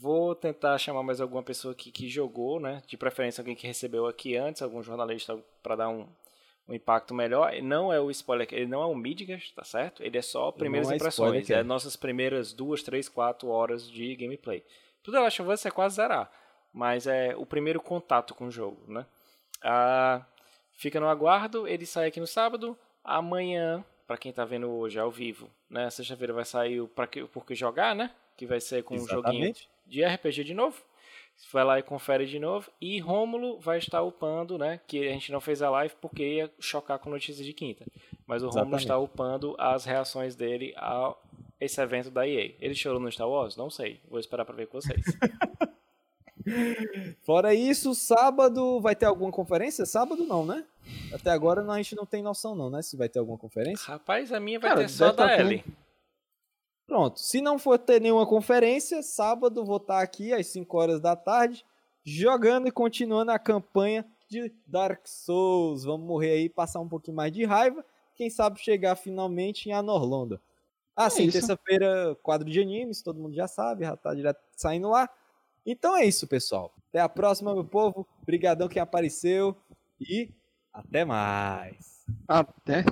Vou tentar chamar mais alguma pessoa que, que jogou, né? De preferência alguém que recebeu aqui antes, algum jornalista para dar um, um impacto melhor. Não é o spoiler, ele não é um Midgard, tá certo? Ele é só primeiras é impressões, spoiler, é nossas primeiras duas, três, quatro horas de gameplay. Tudo acho que você é quase zerar, mas é o primeiro contato com o jogo, né? Ah, fica no aguardo, ele sai aqui no sábado. Amanhã, para quem tá vendo hoje ao vivo, né? Sexta-feira vai sair o para que porque jogar, né? Que vai ser com Exatamente. um joguinho de RPG de novo. Vai lá e confere de novo. E Rômulo vai estar upando, né? Que a gente não fez a live porque ia chocar com notícias de quinta. Mas o Rômulo está upando as reações dele a esse evento da EA. Ele chorou no Star Wars? Não sei. Vou esperar para ver com vocês. (laughs) Fora isso, sábado vai ter alguma conferência? Sábado não, né? Até agora a gente não tem noção não, né? Se vai ter alguma conferência. Rapaz, a minha vai Cara, ter só da Ellie. Pronto. Se não for ter nenhuma conferência, sábado vou estar aqui às 5 horas da tarde, jogando e continuando a campanha de Dark Souls. Vamos morrer aí, passar um pouquinho mais de raiva. Quem sabe chegar finalmente em Anorlonda. Ah, é sim, terça-feira, quadro de animes, todo mundo já sabe, já tá direto saindo lá. Então é isso, pessoal. Até a próxima, meu povo. Obrigadão quem apareceu e até mais. Até.